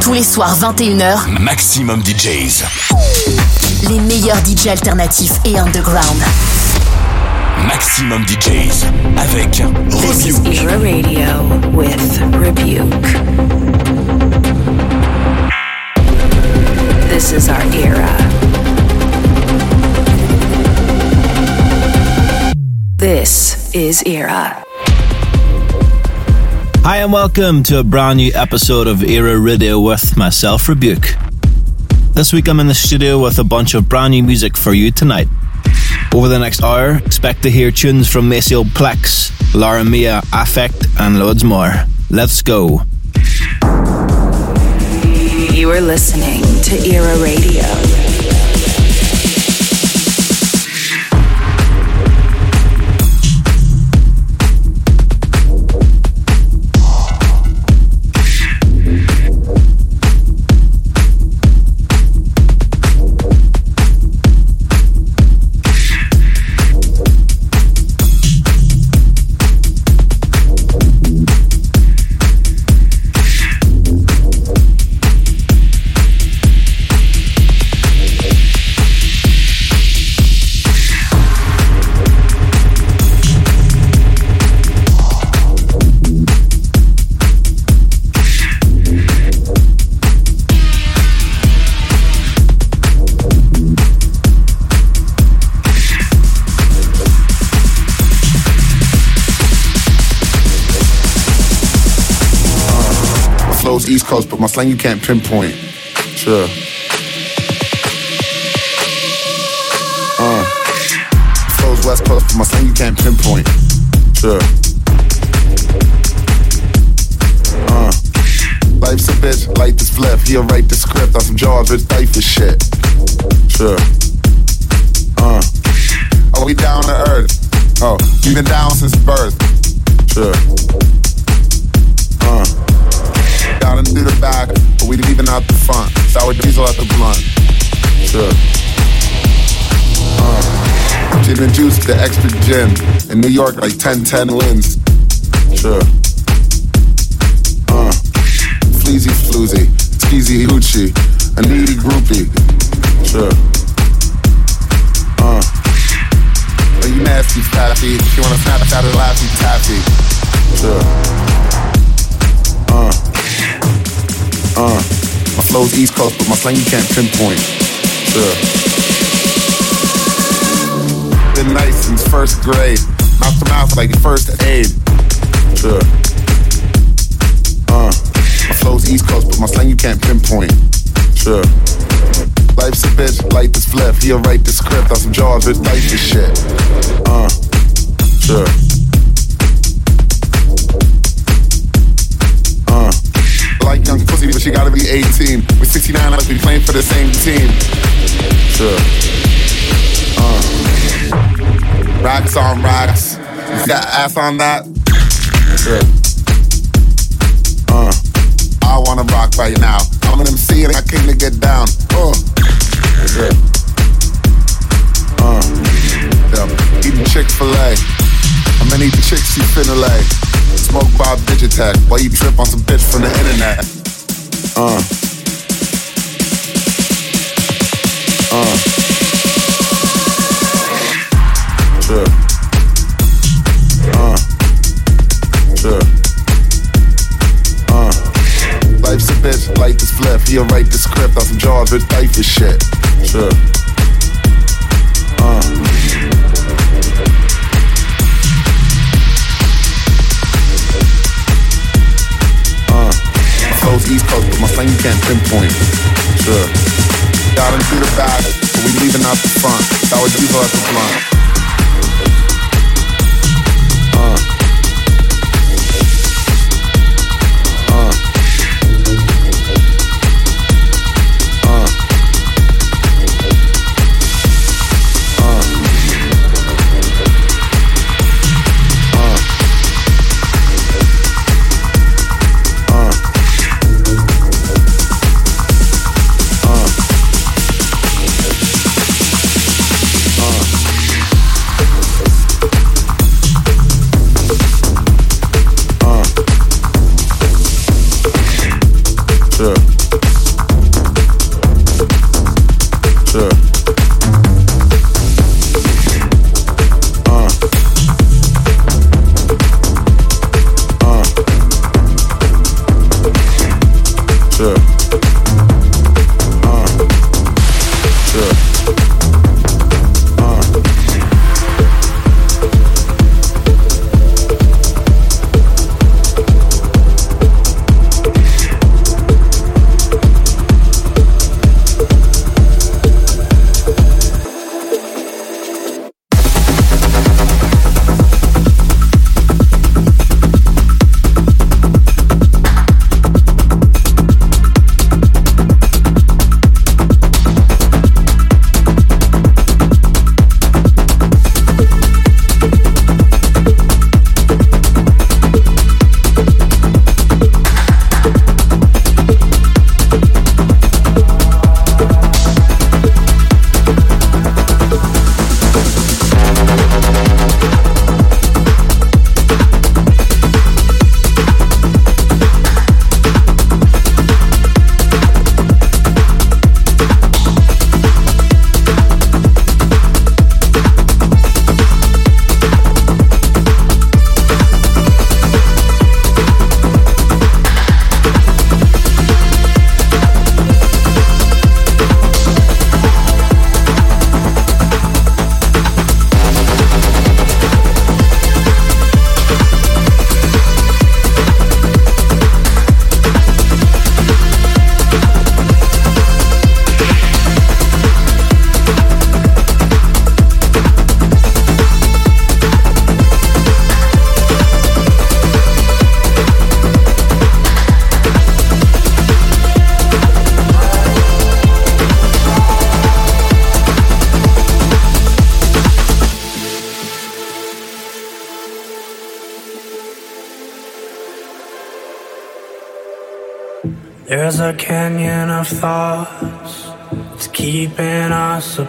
Tous les soirs 21h, Maximum DJs. Les meilleurs DJs alternatifs et underground. Maximum DJs avec This is Era Radio with Rebuke. This is our era. This is Era. Hi, and welcome to a brand new episode of Era Radio with myself, Rebüke. This week I'm in the studio with a bunch of brand new music for you tonight. Over the next hour, expect to hear tunes from Maceo Plex, Laura Mia, Affect, and loads more. Let's go. You are listening to Era Radio. Coast, but my slang you can't pinpoint. Sure. Uh. Flows West Coast, but my slang you can't pinpoint. Sure. Uh. Life's a bitch, light this flip. He'll write the script on some George Rich Diapers shit. Sure. Uh. Oh, we down to earth. Oh, we been down since birth. Sure. Uh down and through the back, but we leaving out the front. Sour diesel at the blunt. Sure. Uh, gin and juice, the extra gin. In New York, like 10-10 wins. Sure. Uh, fleazy floozy, skeezy hoochie, a needy groupie. Sure. Uh, are you nasty, fatty? If you wanna snap out of laughy taffy. Sure. Uh, my flow's East Coast, but my slang you can't pinpoint. Sure. Been nice since first grade. Mouth to mouth like first aid. Sure. Uh, my flow's East Coast, but my slang you can't pinpoint. Sure. Life's a bitch, light this flip. He'll write the script on some jaws with life this shit. Uh, sure. Like young pussy, but she gotta be 18. With 69, like we playing for the same team. Sure. Uh. Racks on racks. You got ass on that? Sure. Uh. I wanna rock right now. I'm an MC and I came to get down. Uh. Sure. Uh. Yeah. Eating Chick-fil-A. I'm gonna eat the chicks you finna lay. Smoke by a bitch attack. while you trip on some bitch from the internet. Uh. Uh. Sure. Uh. Uh. Life's a bitch, life is flip. He'll write the script on some George with life is shit. Sure. Can't pinpoint. Sure. Got through the back, but we leaving out the front. That Sour diesel at the blunt.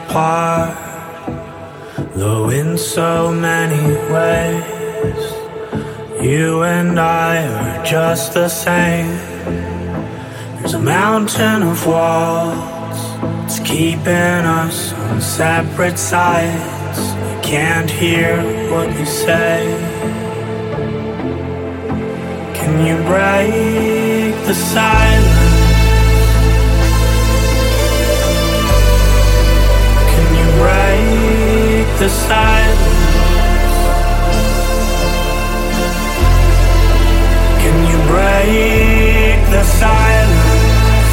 Apart. Though in so many ways You and I are just the same. There's a mountain of walls It's keeping us on separate sides. I can't hear what you say. Can you break the silence? The silence? Can you break the silence?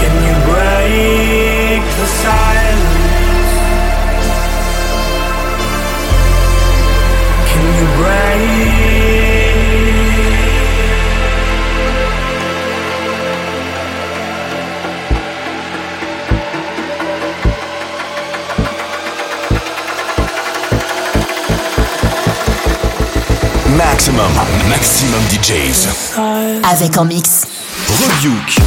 Can you break the silence? Can you break Maximum, maximum DJs. Avec en mix. Rebuke.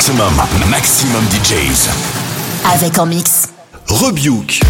Maximum, maximum DJs. Avec en mix. Rebuke.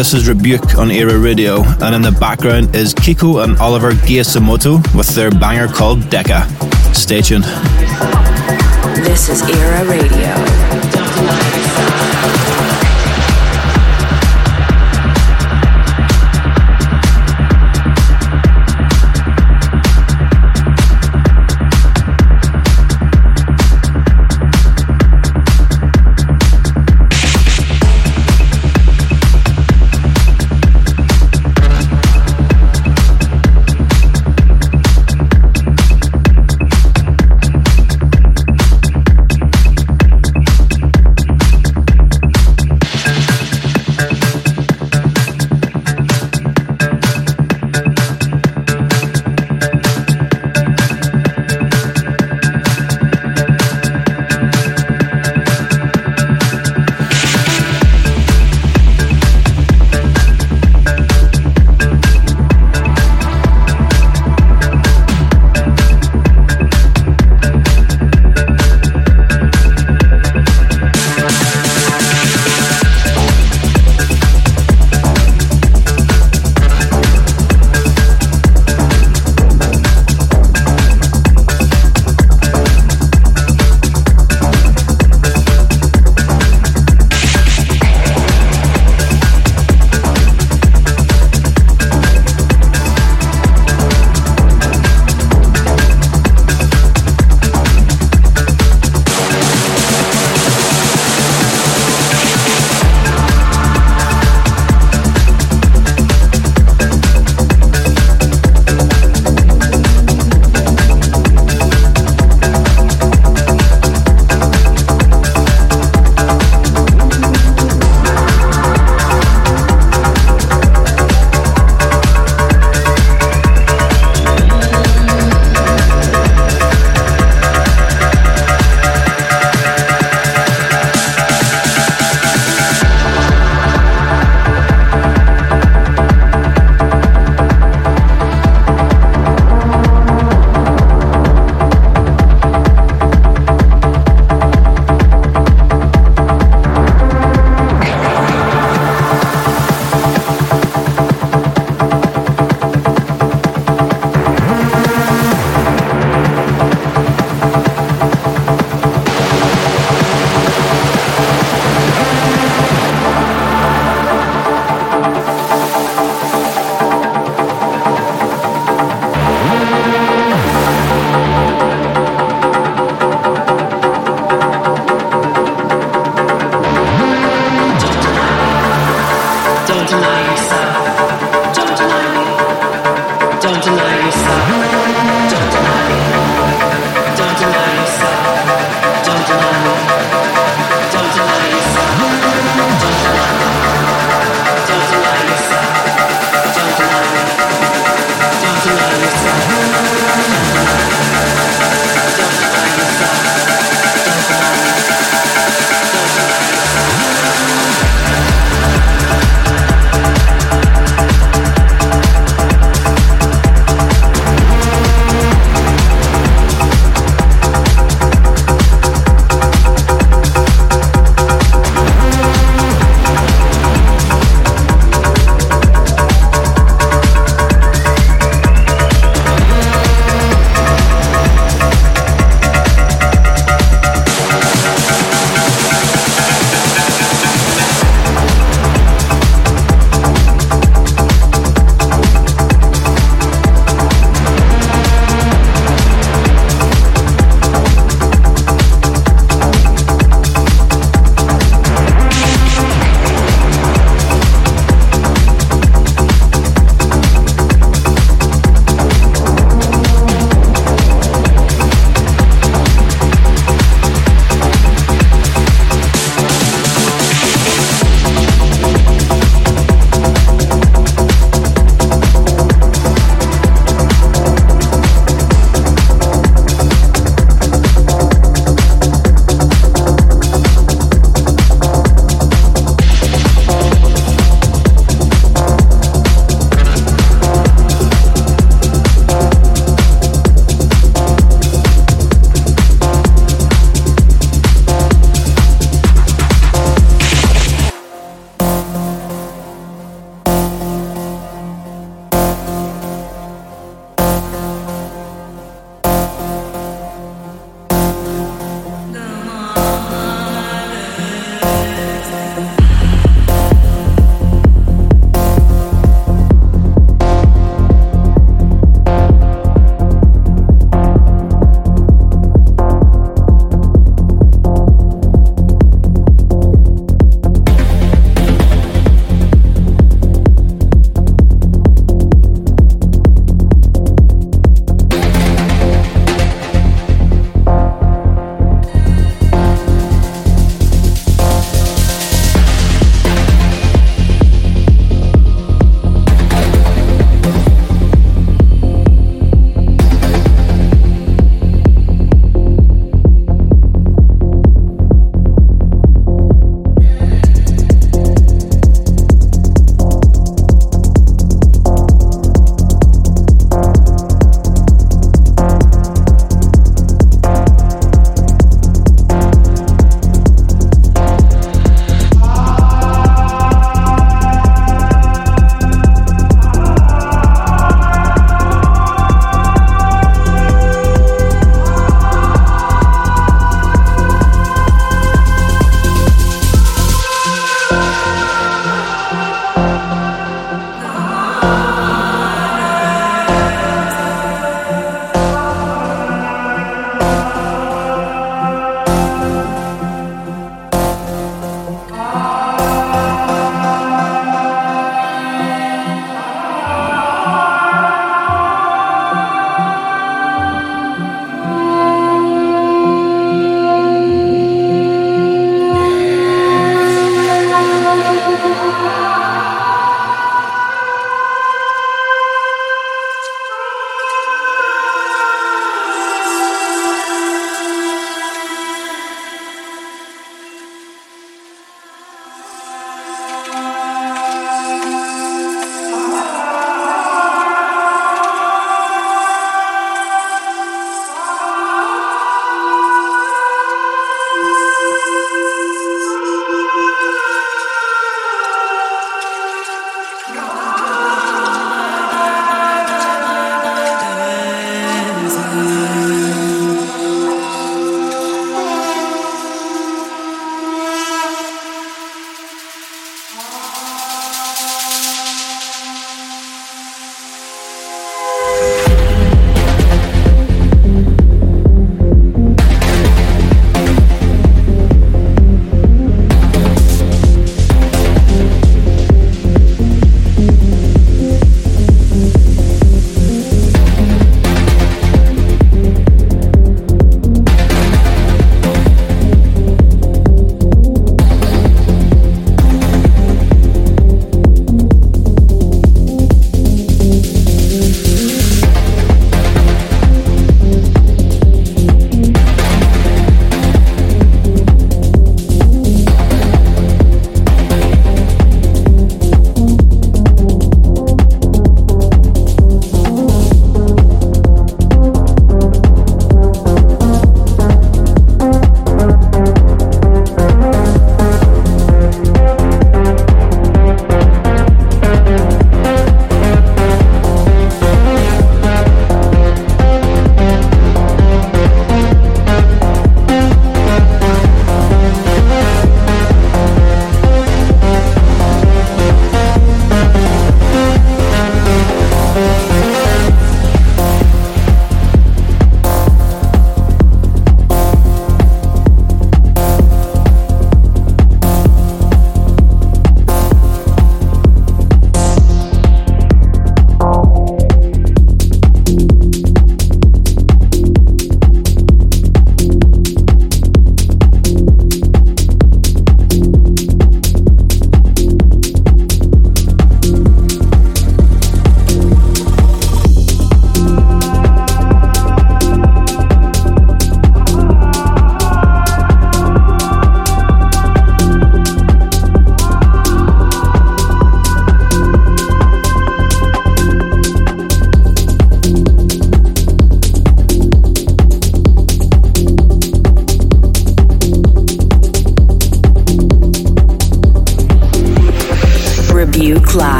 This is Rebüke on Era Radio, and in the background is Kiko and Oliver Giacomotto with their banger called Deca. Stay tuned. This is Era Radio.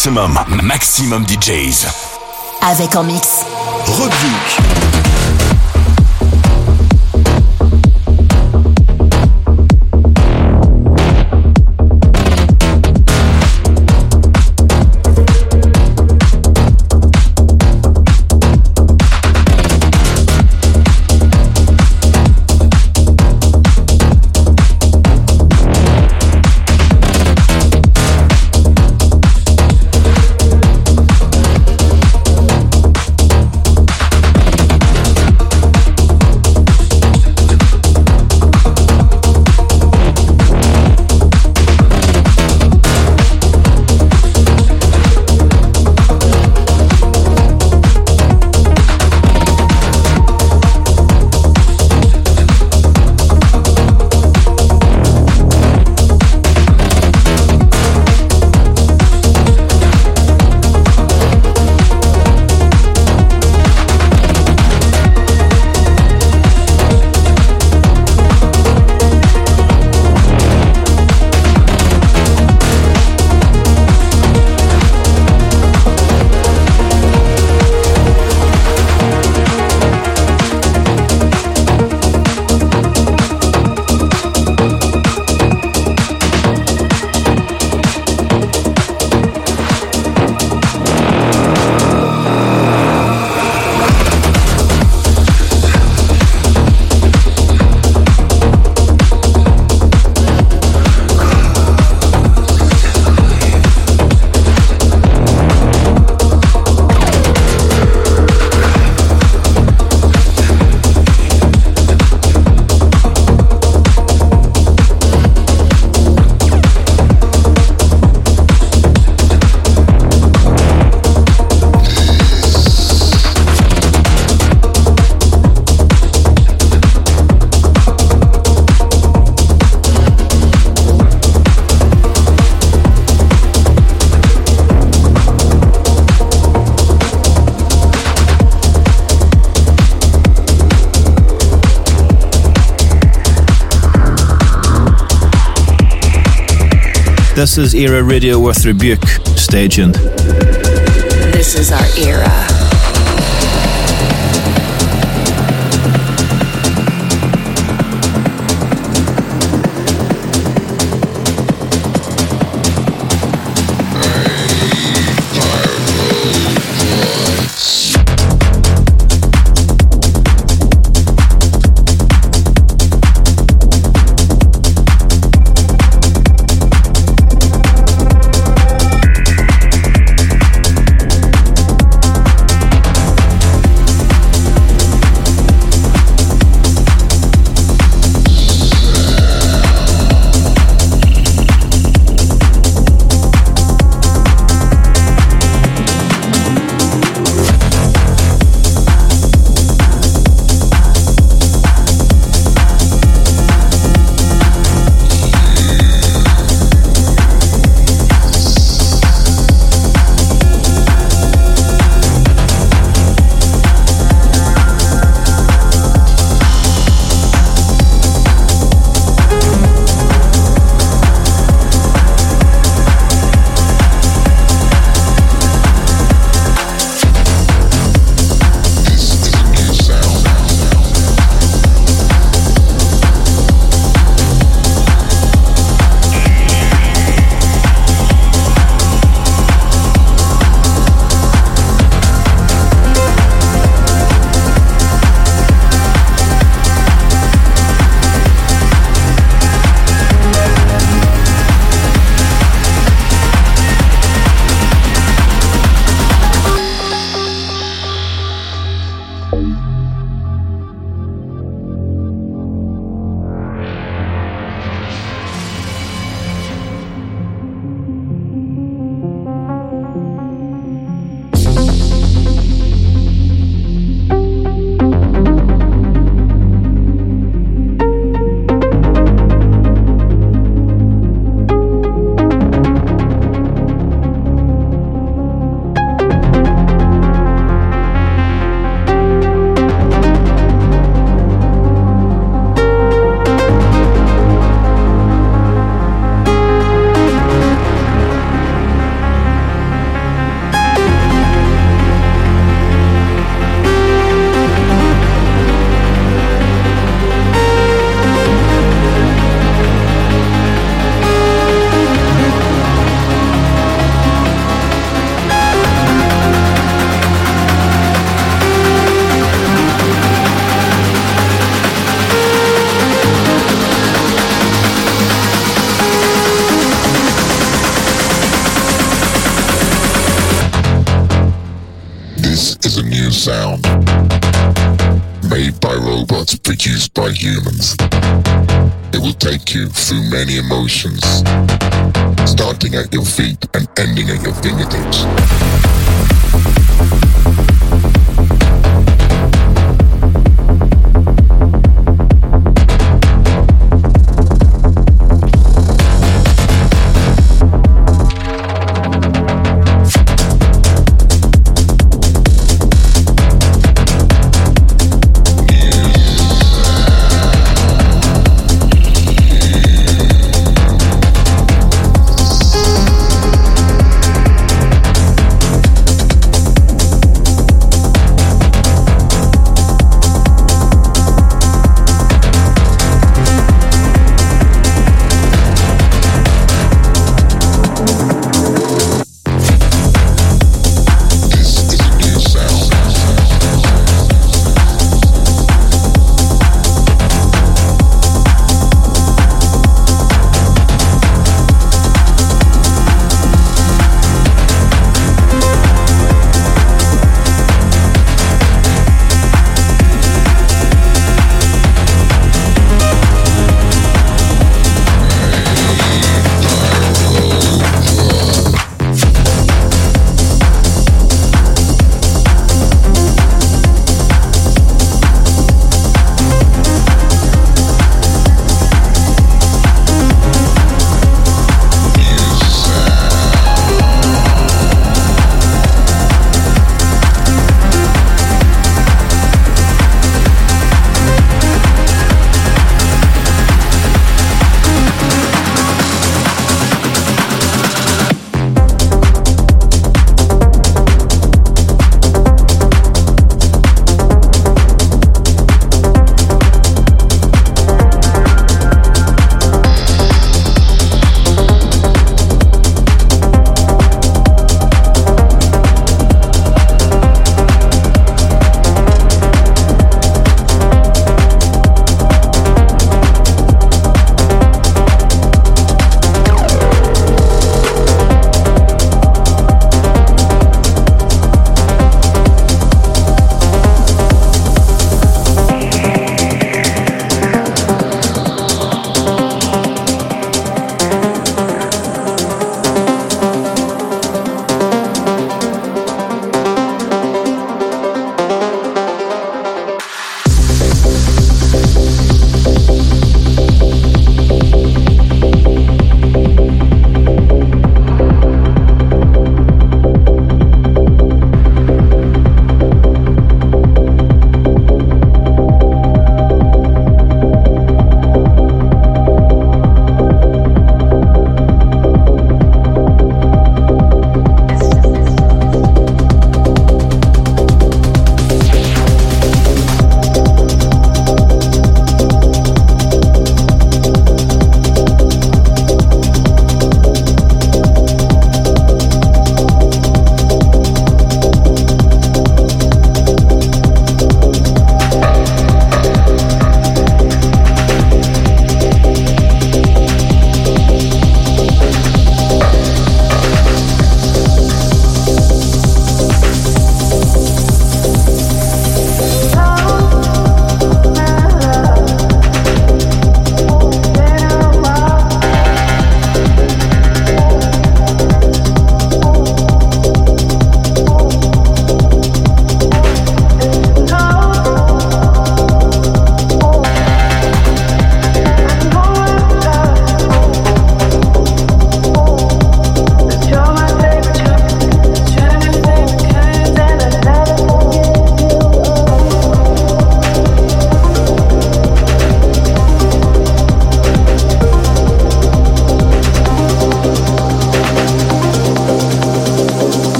Maximum, maximum DJs. Avec en mix. Rebuke. This is Era Radio with Rebüke. Stay. This is our era. minha eu filho.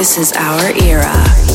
This is our era.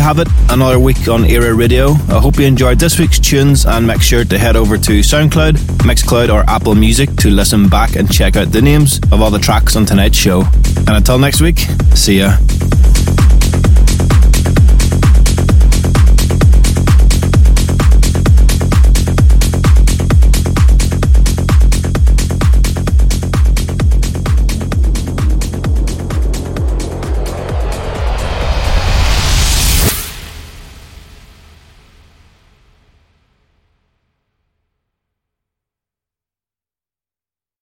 We have it, another week on Era Radio. I hope you enjoyed this week's tunes and make sure to head over to SoundCloud, Mixcloud, or Apple Music to listen back and check out the names of all the tracks on tonight's show. And until next week, see ya.